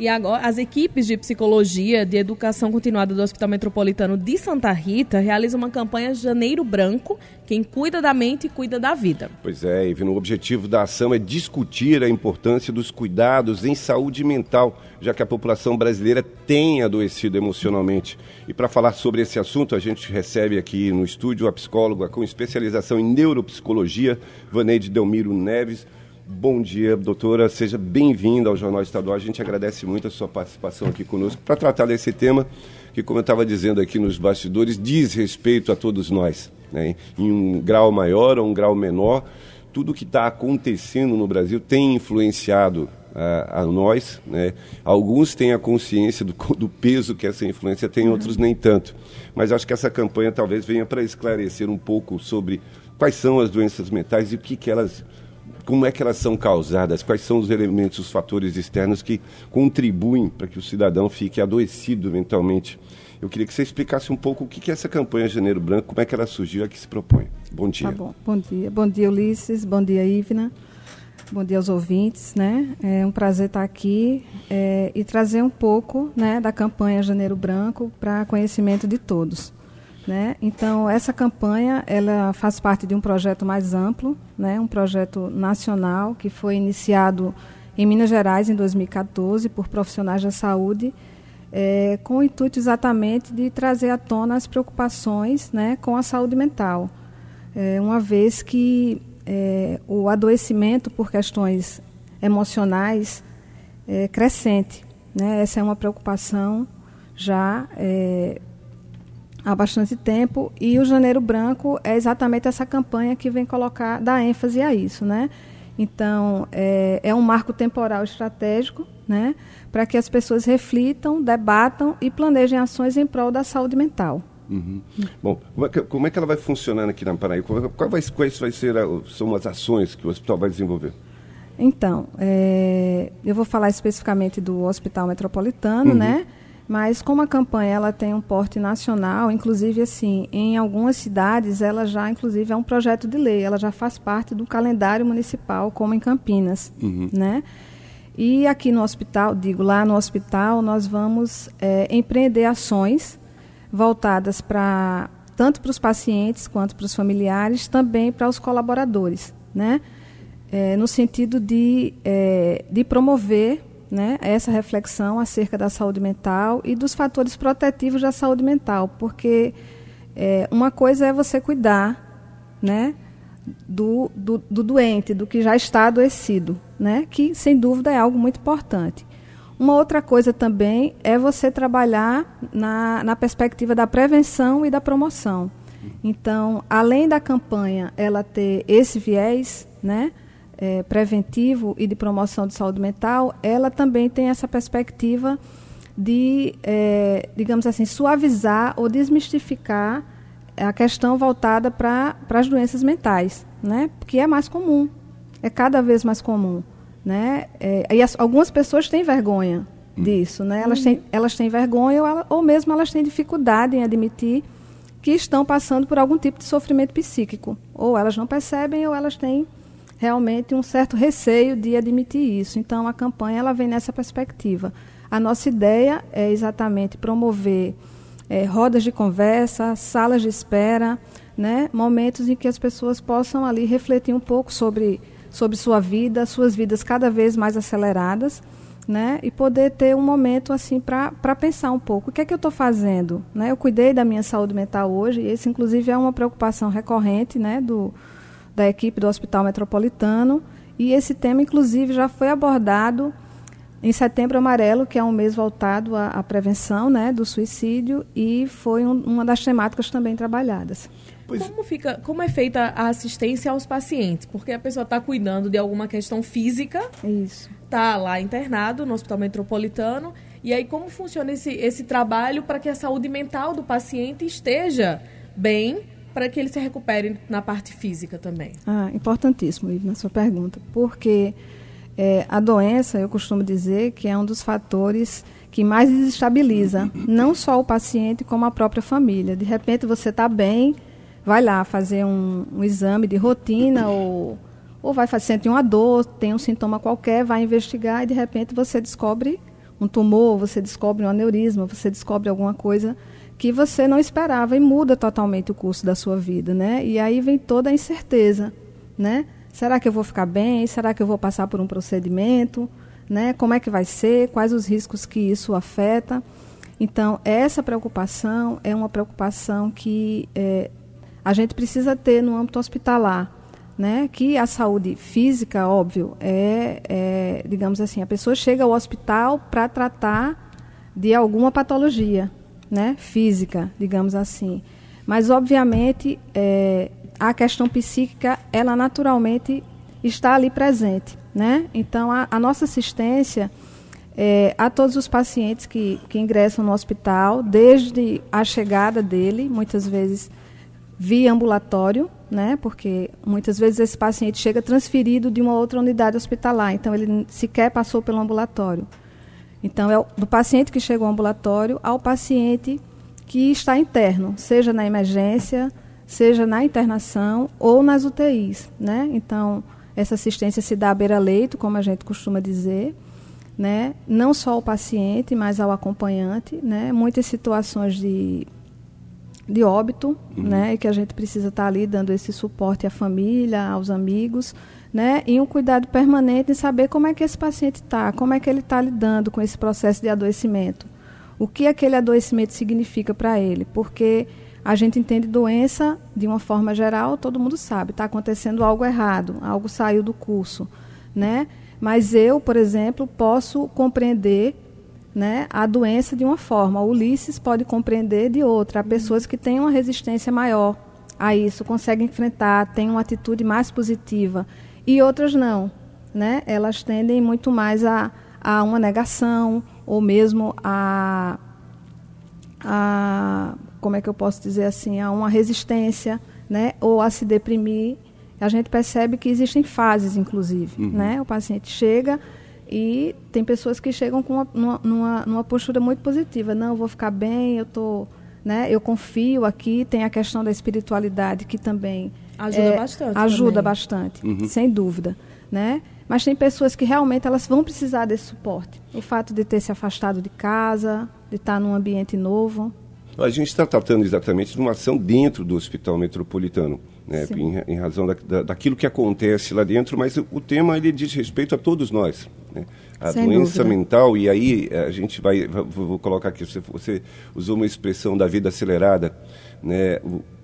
E agora, as equipes de psicologia de educação continuada do Hospital Metropolitano de Santa Rita realizam uma campanha Janeiro Branco. Quem cuida da mente cuida da vida. Pois é, Ivy, o objetivo da ação é discutir a importância dos cuidados em saúde mental, já que a população brasileira tem adoecido emocionalmente. E para falar sobre esse assunto, a gente recebe aqui no estúdio a psicóloga com especialização em neuropsicologia, Vaneide Delmiro Neves. Bom dia, doutora. Seja bem-vinda ao Jornal Estadual. A gente agradece muito a sua participação aqui conosco para tratar desse tema que, como eu estava dizendo aqui nos bastidores, diz respeito a todos nós, né? em um grau maior ou um grau menor. Tudo o que está acontecendo no Brasil tem influenciado a, a nós. Né? Alguns têm a consciência do, do, peso que essa influência tem, uhum. outros nem tanto. Mas acho que essa campanha talvez venha para esclarecer um pouco sobre quais são as doenças mentais e o que, que elas como é que elas são causadas, quais são os elementos, os fatores externos que contribuem para que o cidadão fique adoecido mentalmente. Eu queria que você explicasse um pouco o que é essa campanha Janeiro Branco, como é que ela surgiu a que se propõe. Bom dia. Tá bom. Bom dia. Bom dia, Ulisses. Bom dia, Ivna. Bom dia aos ouvintes, né? É um prazer estar aqui é, e trazer um pouco né, da campanha Janeiro Branco para conhecimento de todos. Né? Então, essa campanha ela faz parte de um projeto mais amplo, né? um projeto nacional que foi iniciado em Minas Gerais em 2014 por profissionais da saúde, é, com o intuito exatamente de trazer à tona as preocupações né, com a saúde mental, é, uma vez que é, o adoecimento por questões emocionais é crescente. Né? Essa é uma preocupação já é, há bastante tempo e o Janeiro Branco é exatamente essa campanha que vem colocar, dar ênfase a isso, né? Então, é, é um marco temporal estratégico, né? Para que as pessoas reflitam, debatam e planejem ações em prol da saúde mental. Uhum. Bom, como é, que, como é, que, ela vai funcionar aqui na Paraíba? Quais, vai, quais vai ser a, são as ações que o hospital vai desenvolver? Então, é, eu vou falar especificamente do Hospital Metropolitano, uhum. né? Mas como a campanha ela tem um porte nacional, inclusive assim, em algumas cidades ela já inclusive é um projeto de lei, ela já faz parte do calendário municipal, como em Campinas, uhum. né? E aqui no hospital, digo lá no hospital, nós vamos é, empreender ações voltadas para tanto para os pacientes quanto para os familiares, também para os colaboradores, né? É, no sentido de, é, de promover né, essa reflexão acerca da saúde mental e dos fatores protetivos da saúde mental, porque é, uma coisa é você cuidar né, do, do, do, doente, do que já está adoecido, né, que sem dúvida é algo muito importante. Uma outra coisa também é você trabalhar na, na perspectiva da prevenção e da promoção. Então, além da campanha ela ter esse viés, né, é, preventivo e de promoção de saúde mental, ela também tem essa perspectiva de, é, digamos assim, suavizar ou desmistificar a questão voltada para as doenças mentais, né? Porque é mais comum, é cada vez mais comum, né? É, e as, algumas pessoas têm vergonha hum. disso, né? Elas têm, elas têm vergonha ou, ela, ou mesmo elas têm dificuldade em admitir que estão passando por algum tipo de sofrimento psíquico, ou elas não percebem ou elas têm realmente um certo receio de admitir isso. Então, a campanha ela vem nessa perspectiva. A nossa ideia é exatamente promover é, rodas de conversa, salas de espera, né, momentos em que as pessoas possam ali refletir um pouco sobre, sobre sua vida, suas vidas cada vez mais aceleradas, né, e poder ter um momento assim para pensar um pouco o que é que eu estou fazendo, né? Eu cuidei da minha saúde mental hoje, e esse inclusive é uma preocupação recorrente, né, do da equipe do Hospital Metropolitano. E esse tema, inclusive, já foi abordado em Setembro Amarelo, que é um mês voltado à, à prevenção né, do suicídio, e foi um, uma das temáticas também trabalhadas. Como, fica, como é feita a assistência aos pacientes? Porque a pessoa está cuidando de alguma questão física, está lá internado no Hospital Metropolitano, e aí como funciona esse, esse trabalho para que a saúde mental do paciente esteja bem para que ele se recupere na parte física também? Ah, importantíssimo, Ivo, na sua pergunta, porque é, a doença, eu costumo dizer que é um dos fatores que mais desestabiliza não só o paciente, como a própria família. De repente você está bem, vai lá fazer um, um, exame de rotina ou, ou vai fazer, sente uma dor, tem um sintoma qualquer, vai investigar e de repente você descobre um tumor, você descobre um aneurisma, você descobre alguma coisa que você não esperava e muda totalmente o curso da sua vida, né? E aí vem toda a incerteza, né? Será que eu vou ficar bem? Será que eu vou passar por um procedimento? Né? Como é que vai ser? Quais os riscos que isso afeta? Então, essa preocupação é uma preocupação que é, a gente precisa ter no âmbito hospitalar. Né? Que a saúde física, óbvio, é, é digamos assim, a pessoa chega ao hospital para tratar de alguma patologia né? física, digamos assim. Mas, obviamente, é, a questão psíquica, ela naturalmente está ali presente. Né? Então, a, a nossa assistência é, a todos os pacientes que, que ingressam no hospital, desde a chegada dele, muitas vezes via ambulatório, né? Porque muitas vezes esse paciente chega transferido de uma outra unidade hospitalar, então ele sequer passou pelo ambulatório. Então é do paciente que chega ao ambulatório ao paciente que está interno, seja na emergência, seja na internação ou nas UTIs, né? Então essa assistência se dá à beira-leito, como a gente costuma dizer, né? Não só ao paciente, mas ao acompanhante, né? Muitas situações de de óbito, uhum. né, e que a gente precisa estar ali dando esse suporte à família, aos amigos, né, e um cuidado permanente em saber como é que esse paciente está, como é que ele está lidando com esse processo de adoecimento, o que aquele adoecimento significa para ele, porque a gente entende doença de uma forma geral, todo mundo sabe, está acontecendo algo errado, algo saiu do curso, né? Mas eu, por exemplo, posso compreender né, a doença de uma forma. O Ulisses pode compreender de outra. Há pessoas que têm uma resistência maior a isso, conseguem enfrentar, têm uma atitude mais positiva. E outras não. Né? Elas tendem muito mais a, a uma negação, ou mesmo a, a. Como é que eu posso dizer assim? A uma resistência, né? ou a se deprimir. A gente percebe que existem fases, inclusive. Uhum. Né? O paciente chega e tem pessoas que chegam com uma, numa, numa postura muito positiva. Não, eu vou ficar bem, eu tô, né, eu confio aqui. Tem a questão da espiritualidade que também ajuda é, bastante. Ajuda também. bastante, uhum. sem dúvida, né? Mas tem pessoas que realmente elas vão precisar desse suporte. O fato de ter se afastado de casa, de estar num ambiente novo. A gente está tratando exatamente de uma ação dentro do Hospital Metropolitano né, em, em, razão da, da, daquilo que acontece lá dentro, mas o, o tema ele diz respeito a todos nós. Né? A Sem doença dúvida. mental, e aí eh, a gente vai, vou, vou colocar aqui, você, você, usou uma expressão da vida acelerada, né?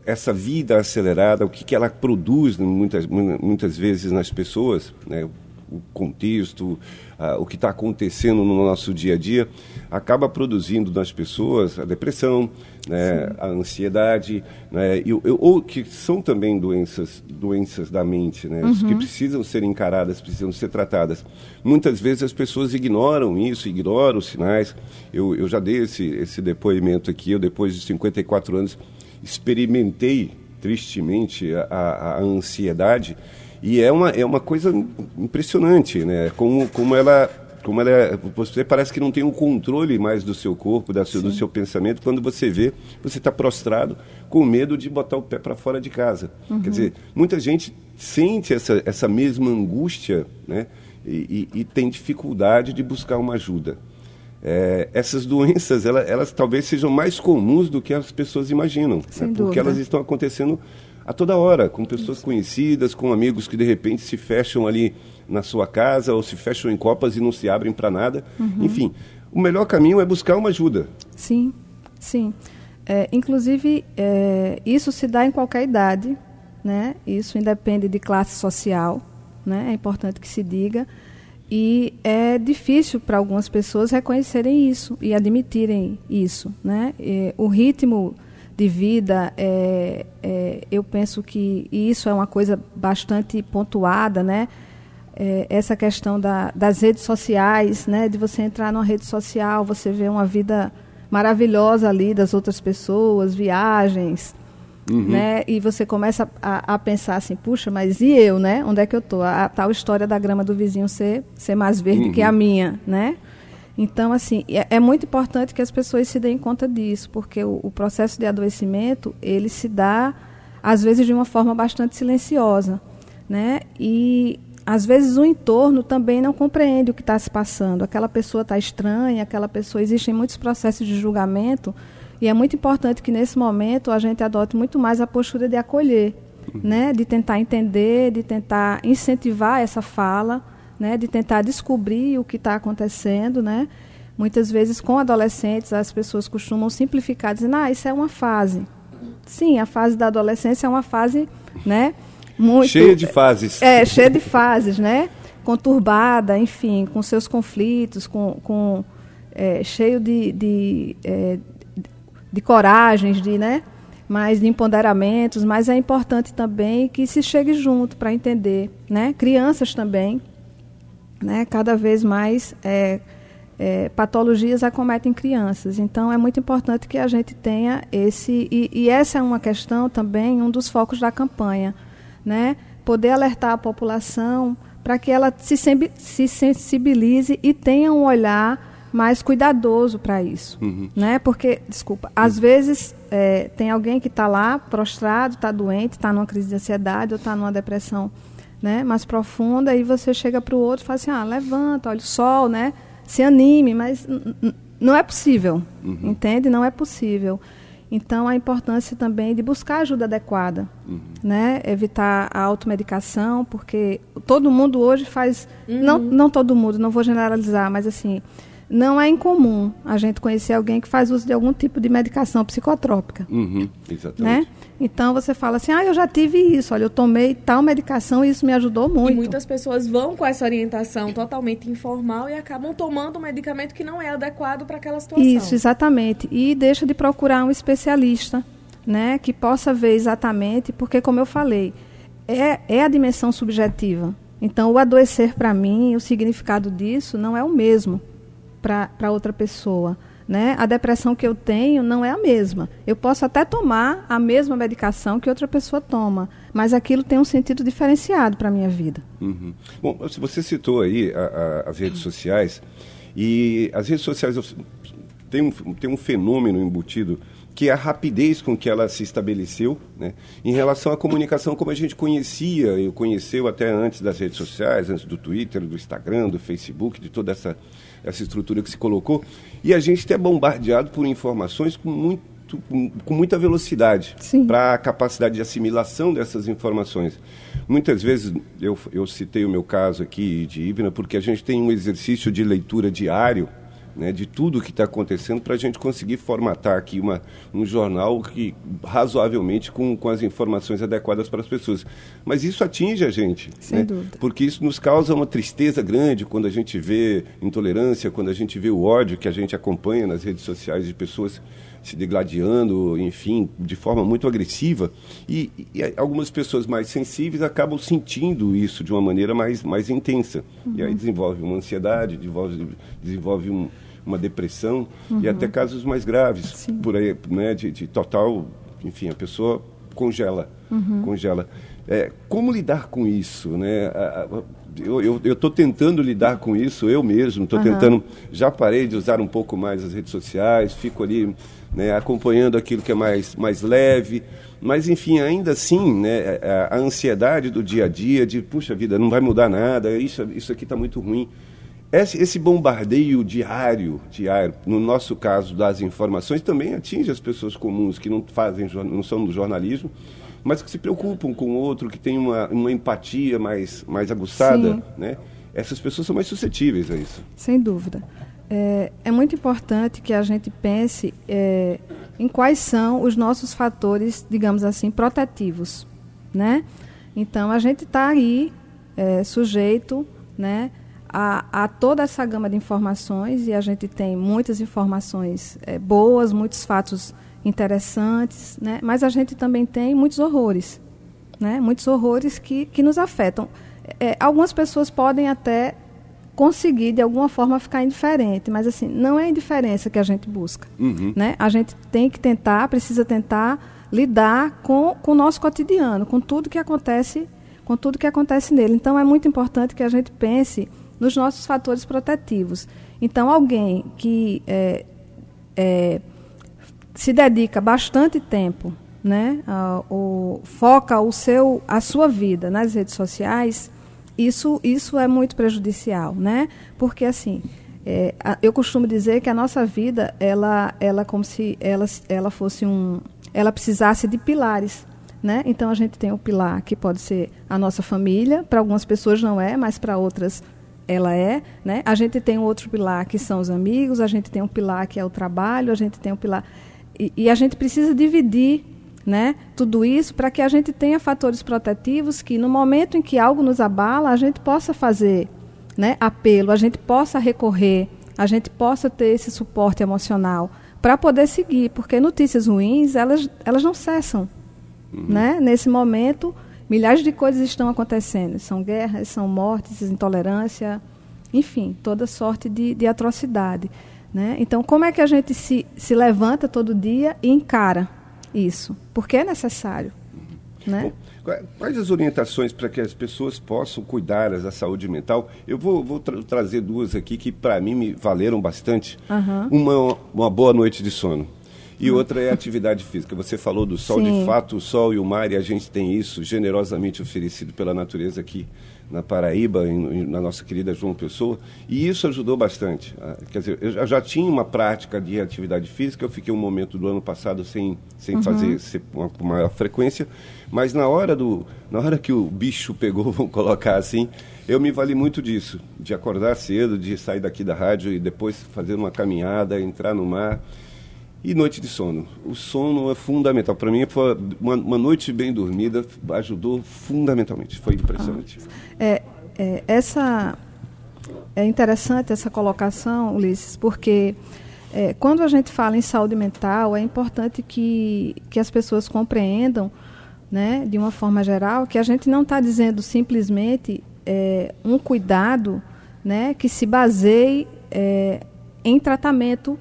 Essa vida acelerada, o que, que ela produz muitas, muitas vezes nas pessoas, né? o contexto, uh, o que está acontecendo no nosso dia a dia, acaba produzindo nas pessoas a depressão, né, a ansiedade, né, e, ou que são também doenças, doenças da mente, né, uhum. que precisam ser encaradas, precisam ser tratadas. Muitas vezes as pessoas ignoram isso, ignoram os sinais. Eu, eu já dei esse, esse depoimento aqui, eu depois de 54 anos experimentei tristemente a, a, a ansiedade e é uma, é uma coisa impressionante, né? Como, como ela como ela é, você parece que não tem o um controle mais do seu corpo, da seu, do seu pensamento, quando você vê, você está prostrado com medo de botar o pé para fora de casa. Uhum. Quer dizer, muita gente sente essa, essa mesma angústia né? E, e, e tem dificuldade de buscar uma ajuda. É, essas doenças, elas, elas, talvez sejam mais comuns do que as pessoas imaginam, né? porque elas estão acontecendo a toda hora, com pessoas Isso. conhecidas, com amigos que de repente se fecham ali na sua casa ou se fecham em copas e não se abrem para nada. Uhum. Enfim, o melhor caminho é buscar uma ajuda. Sim, sim. É, inclusive, é, isso se dá em qualquer idade, né? Isso independe de classe social, né? É importante que se diga. E é difícil para algumas pessoas reconhecerem isso e admitirem isso, né? E o ritmo de vida, é, é, eu penso que isso é uma coisa bastante pontuada, né? É, essa questão da, das redes sociais, né? De você entrar numa rede social, você vê uma vida maravilhosa ali das outras pessoas, viagens, uhum. né? E você começa a, a, pensar assim, puxa, mas e eu, né? Onde é que eu tô? A, tal história da grama do vizinho ser, ser mais verde uhum. que a minha, né? Então, assim, é, é, muito importante que as pessoas se deem conta disso, porque o, o, processo de adoecimento, ele se dá, às vezes, de uma forma bastante silenciosa, né? E às vezes o entorno também não compreende o que está se passando. Aquela pessoa está estranha, aquela pessoa. Existem muitos processos de julgamento e é muito importante que nesse momento a gente adote muito mais a postura de acolher, né? de tentar entender, de tentar incentivar essa fala, né? de tentar descobrir o que está acontecendo. Né? Muitas vezes, com adolescentes, as pessoas costumam simplificar, dizendo: ah, isso é uma fase. Sim, a fase da adolescência é uma fase né, muito. Cheia de fases. É, cheia de fases, né? Conturbada, enfim, com seus conflitos, com, com é, cheio de, de, é, de coragens, de, né? mais de empoderamentos, mas é importante também que se chegue junto para entender, né? Crianças também, né? Cada vez mais é, é, patologias acometem crianças. Então é muito importante que a gente tenha esse e, e, essa é uma questão também um dos focos da campanha, né? Poder alertar a população para que ela se, se sensibilize e tenha um olhar mais cuidadoso para isso, uhum. né? Porque, desculpa, às vezes é, tem alguém que está lá prostrado, está doente, está numa crise de ansiedade ou está numa depressão, né? Mais profunda e você chega para o outro e fala assim, ah, levanta, olha o sol, né? Se anime, mas não é possível, uhum. entende? Não é possível. Então, a importância também de buscar ajuda adequada, uhum. né? Evitar a automedicação, porque todo mundo hoje faz... Uhum. Não, não todo mundo, não vou generalizar, mas assim não é incomum a gente conhecer alguém que faz uso de algum tipo de medicação psicotrópica. Uhum, exatamente. Né? Então você fala assim, ah, eu já tive isso, olha, eu tomei tal medicação e isso me ajudou muito. E muitas pessoas vão com essa orientação totalmente informal e acabam tomando um medicamento que não é adequado para aquela situação. Isso, exatamente. E deixa de procurar um especialista, né, que possa ver exatamente, porque como eu falei, é, é a dimensão subjetiva. Então, o adoecer para mim, o significado disso não é o mesmo para outra pessoa. Né? A depressão que eu tenho não é a mesma. Eu posso até tomar a mesma medicação que outra pessoa toma, mas aquilo tem um sentido diferenciado para a minha vida. Uhum. Bom, você citou aí a, a, as redes sociais, e as redes sociais têm um, tem um fenômeno embutido que é a rapidez com que ela se estabeleceu, né? em relação à comunicação como a gente conhecia, eu conheceu até antes das redes sociais, antes do Twitter, do Instagram, do Facebook, de toda essa, essa estrutura que se colocou, e a gente é bombardeado por informações com muito com, muita velocidade para a capacidade de assimilação dessas informações. Muitas vezes, eu, eu citei o meu caso aqui de Ivna, porque a gente tem um exercício de leitura diário né, de tudo o que está acontecendo para a gente conseguir formatar aqui uma, um jornal que razoavelmente com, com as informações adequadas para as pessoas. Mas isso atinge a gente, Sem né? dúvida. porque isso nos causa uma tristeza grande quando a gente vê intolerância, quando a gente vê o ódio que a gente acompanha nas redes sociais de pessoas se degladiando, enfim, de forma muito agressiva. E, e, algumas pessoas mais sensíveis acabam sentindo isso de uma maneira mais, mais intensa. Uhum. E aí uhum. desenvolve uma ansiedade, desenvolve, desenvolve um, uma depressão uhum. e até casos mais graves, Sim. por aí, né, de, de, total, enfim, a pessoa congela, uhum. congela. É, como lidar com isso, né? Eu estou tentando lidar com isso eu mesmo, estou uhum. tentando, já parei de usar um pouco mais as redes sociais, fico ali né, acompanhando aquilo que é mais, mais leve, mas enfim, ainda assim, né, a, a ansiedade do dia a dia, de puxa vida, não vai mudar nada, isso, isso aqui está muito ruim. Esse, bombardeio diário, diário, no nosso caso das informações, também atinge as pessoas comuns que não fazem, não são do jornalismo, mas que se preocupam com o outro, que tem uma, uma empatia mais, mais aguçada, né? Essas pessoas são mais suscetíveis a isso. Sem dúvida. É, é muito importante que a gente pense é, em quais são os nossos fatores, digamos assim, protetivos, né? Então, a gente está aí é, sujeito, né? A, a, toda essa gama de informações e a gente tem muitas informações é, boas, muitos fatos interessantes, né? mas a gente também tem muitos horrores, né? muitos horrores que, que nos afetam. É, algumas pessoas podem até conseguir de alguma forma ficar indiferente, mas assim não é a indiferença que a gente busca, uhum. né? A gente tem que tentar, precisa tentar lidar com, com o nosso cotidiano, com tudo que acontece, com tudo que acontece nele. Então é muito importante que a gente pense nos nossos fatores protetivos. Então, alguém que é, é, se dedica bastante tempo, né, a, o, foca o seu, a sua vida nas redes sociais, isso, isso é muito prejudicial, né? Porque assim, é, a, eu costumo dizer que a nossa vida, ela, ela como se ela, ela fosse um, ela precisasse de pilares, né? Então a gente tem o pilar que pode ser a nossa família, para algumas pessoas não é, mas para outras ela é, né? A gente tem um outro pilar que são os amigos, a gente tem um pilar que é o trabalho, a gente tem um pilar e, e a gente precisa dividir né? Tudo isso para que a gente tenha fatores protetivos que no momento em que algo nos abala, a gente possa fazer, né, apelo, a gente possa recorrer, a gente possa ter esse suporte emocional para poder seguir, porque notícias ruins, elas elas não cessam, uhum. né? Nesse momento, milhares de coisas estão acontecendo, são guerras, são mortes, intolerância, enfim, toda sorte de, de atrocidade. Né? Então, como é que a gente se, se levanta todo dia e encara isso, porque é necessário. Uhum. Né? Bom, quais as orientações para que as pessoas possam cuidar da saúde mental? Eu vou, vou tra trazer duas aqui que, para mim, me valeram bastante. Uhum. Uma, uma boa noite de sono. E outra é a atividade física. Você falou do sol, Sim. de fato, o sol e o mar, e a gente tem isso generosamente oferecido pela natureza aqui na Paraíba, em, na nossa querida João Pessoa, e isso ajudou bastante. Ah, quer dizer, eu já tinha uma prática de atividade física, eu fiquei um momento do ano passado sem, sem uhum. fazer com maior frequência, mas na hora, do, na hora que o bicho pegou, vamos colocar assim, eu me vali muito disso, de acordar cedo, de sair daqui da rádio e depois fazer uma caminhada, entrar no mar. E noite de sono. O sono é fundamental. Para mim, foi uma, uma, noite bem dormida ajudou fundamentalmente. Foi impressionante. Ah, é, é, essa é interessante essa colocação, Ulisses, porque é, quando a gente fala em saúde mental, é importante que, que as pessoas compreendam, né, de uma forma geral, que a gente não está dizendo simplesmente é, um cuidado né, que se baseie é, em tratamento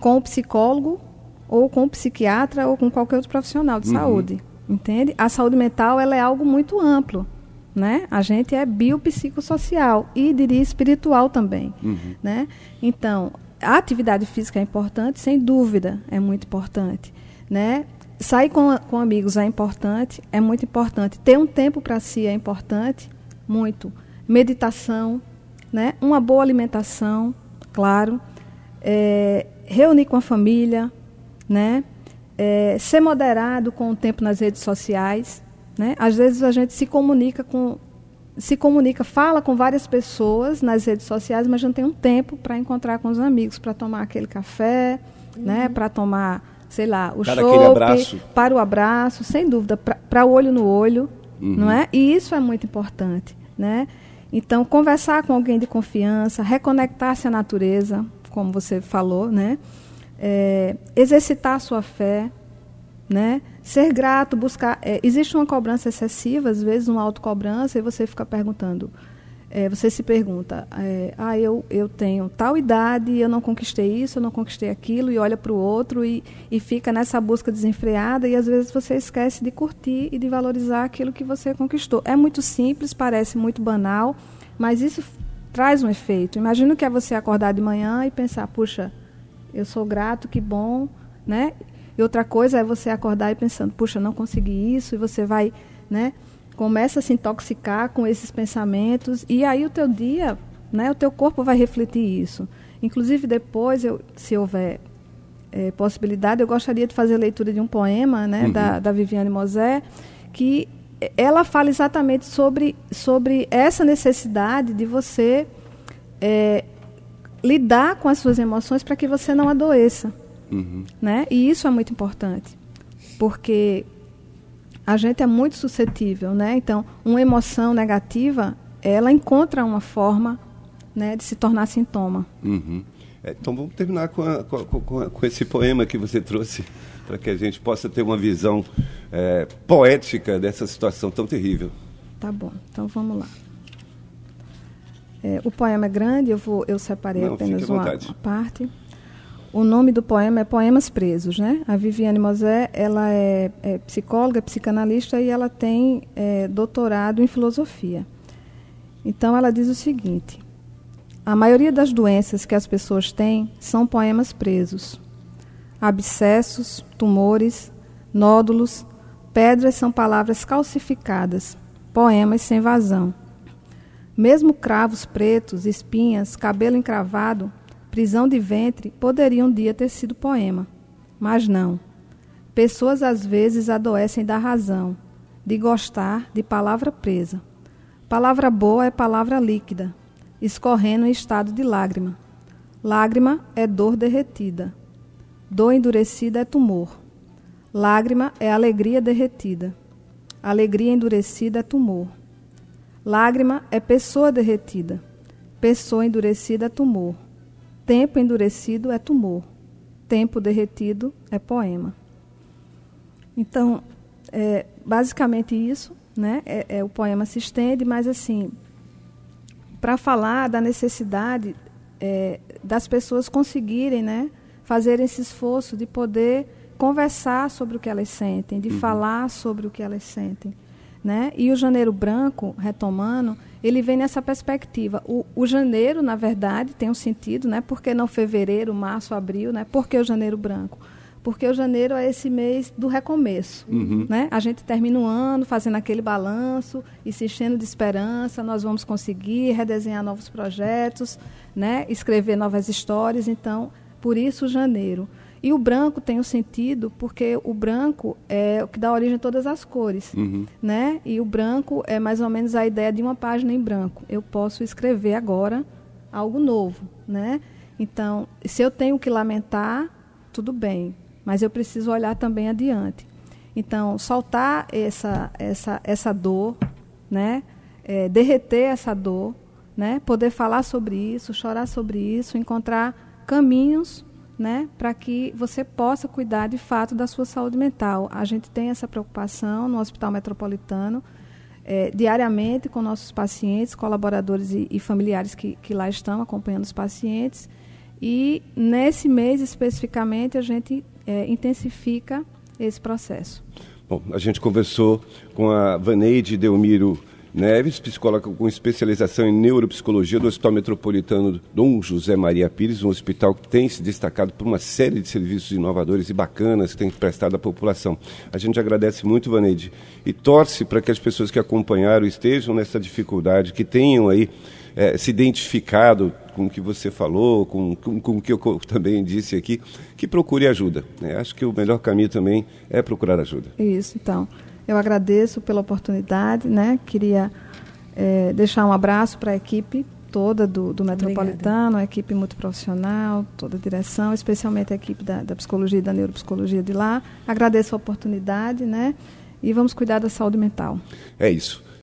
com o psicólogo ou com o psiquiatra ou com qualquer outro profissional de uhum. saúde, entende? A saúde mental ela é algo muito amplo, né? A gente é biopsicossocial e diria espiritual também, uhum. né? Então, a atividade física é importante, sem dúvida, é muito importante, né? Sair com, com amigos é importante, é muito importante. Ter um tempo para si é importante, muito. Meditação, né? Uma boa alimentação, claro. É, reunir com a família, né? É, ser moderado com o tempo nas redes sociais, né? Às vezes a gente se comunica com se comunica, fala com várias pessoas nas redes sociais, mas não tem um tempo para encontrar com os amigos, para tomar aquele café, né? uhum. né? Para tomar, sei lá, o chopp, para o abraço, sem dúvida, para o olho no olho, uhum. não é? E isso é muito importante, né? Então, conversar com alguém de confiança, reconectar-se à natureza, como você falou, né? É, exercitar a sua fé, né? Ser grato, buscar. É, existe uma cobrança excessiva, às vezes uma autocobrança, e você fica perguntando. É, você se pergunta, é, ah, eu, eu tenho tal idade, eu não conquistei isso, eu não conquistei aquilo, e olha para o outro e, e fica nessa busca desenfreada, e às vezes você esquece de curtir e de valorizar aquilo que você conquistou. É muito simples, parece muito banal, mas isso traz um efeito. Imagina que é você acordar de manhã e pensar, puxa, eu sou grato, que bom, né? E outra coisa é você acordar e pensando, puxa, não consegui isso, e você vai, né? Começa a se intoxicar com esses pensamentos e aí o teu dia, né? O teu corpo vai refletir isso. Inclusive depois, eu, se houver é, possibilidade, eu gostaria de fazer a leitura de um poema, né? Uhum. Da, da Viviane Mosé, que ela fala exatamente sobre, sobre essa necessidade de você é, lidar com as suas emoções para que você não adoeça. Uhum. Né? E isso é muito importante, porque a gente é muito suscetível. Né? Então, uma emoção negativa, ela encontra uma forma né, de se tornar sintoma. Uhum. É, então, vamos terminar com, a, com, com, com esse poema que você trouxe para que a gente possa ter uma visão é, poética dessa situação tão terrível. Tá bom, então vamos lá. É, o poema é grande, eu, vou, eu separei Não, apenas uma, uma, parte. O nome do poema é Poemas Presos, né? A Viviane Mosé, ela é, é psicóloga, psicanalista e ela tem é, doutorado em filosofia. Então ela diz o seguinte: a maioria das doenças que as pessoas têm são poemas presos abscessos, tumores, nódulos, pedras são palavras calcificadas, poemas sem vazão. Mesmo cravos pretos, espinhas, cabelo encravado, prisão de ventre poderiam um dia ter sido poema. Mas não. Pessoas às vezes adoecem da razão, de gostar de palavra presa. Palavra boa é palavra líquida, escorrendo em estado de lágrima. Lágrima é dor derretida. Dor endurecida é tumor. Lágrima é alegria derretida. Alegria endurecida é tumor. Lágrima é pessoa derretida. Pessoa endurecida é tumor. Tempo endurecido é tumor. Tempo derretido é poema. Então, é basicamente isso, né? É, é, o poema se estende, mas assim, para falar da necessidade é, das pessoas conseguirem, né, fazer esse esforço de poder conversar sobre o que elas sentem, de uhum. falar sobre o que elas sentem. Né? E o janeiro branco, retomando, ele vem nessa perspectiva. O, o, janeiro, na verdade, tem um sentido, né? Por que não fevereiro, março, abril, né? Por que o janeiro branco? Porque o janeiro é esse mês do recomeço, uhum. né? A gente termina o ano fazendo aquele balanço e se enchendo de esperança, nós vamos conseguir redesenhar novos projetos, né? Escrever novas histórias, então, por isso o janeiro. E o branco tem um sentido porque o branco é o que dá origem a todas as cores, uhum. né? E o branco é mais ou menos a ideia de uma página em branco. Eu posso escrever agora algo novo, né? Então, se eu tenho que lamentar, tudo bem, mas eu preciso olhar também adiante. Então, soltar essa essa essa dor, né? É, derreter essa dor, né? Poder falar sobre isso, chorar sobre isso, encontrar caminhos né, para que você possa cuidar de fato da sua saúde mental. A gente tem essa preocupação no Hospital Metropolitano, é, diariamente com nossos pacientes, colaboradores e, e familiares que, que lá estão acompanhando os pacientes. E nesse mês especificamente a gente é, intensifica esse processo. Bom, a gente conversou com a Vaneide Delmiro Neves, psicóloga com especialização em neuropsicologia do Hospital Metropolitano Dom José Maria Pires, um hospital que tem se destacado por uma série de serviços inovadores e bacanas que tem prestado à população. A gente agradece muito, Vaneide, e torce para que as pessoas que acompanharam estejam nessa dificuldade, que tenham aí é, se identificado com o que você falou, com, com, com o que eu também disse aqui, que procure ajuda. Né? Acho que o melhor caminho também é procurar ajuda. Isso, então. Eu agradeço pela oportunidade, né? Queria é, deixar um abraço para a equipe toda do, do Metropolitano, Obrigada. a equipe muito profissional, toda a direção, especialmente a equipe da, da psicologia e da neuropsicologia de lá. Agradeço a oportunidade, né? E vamos cuidar da saúde mental. É isso.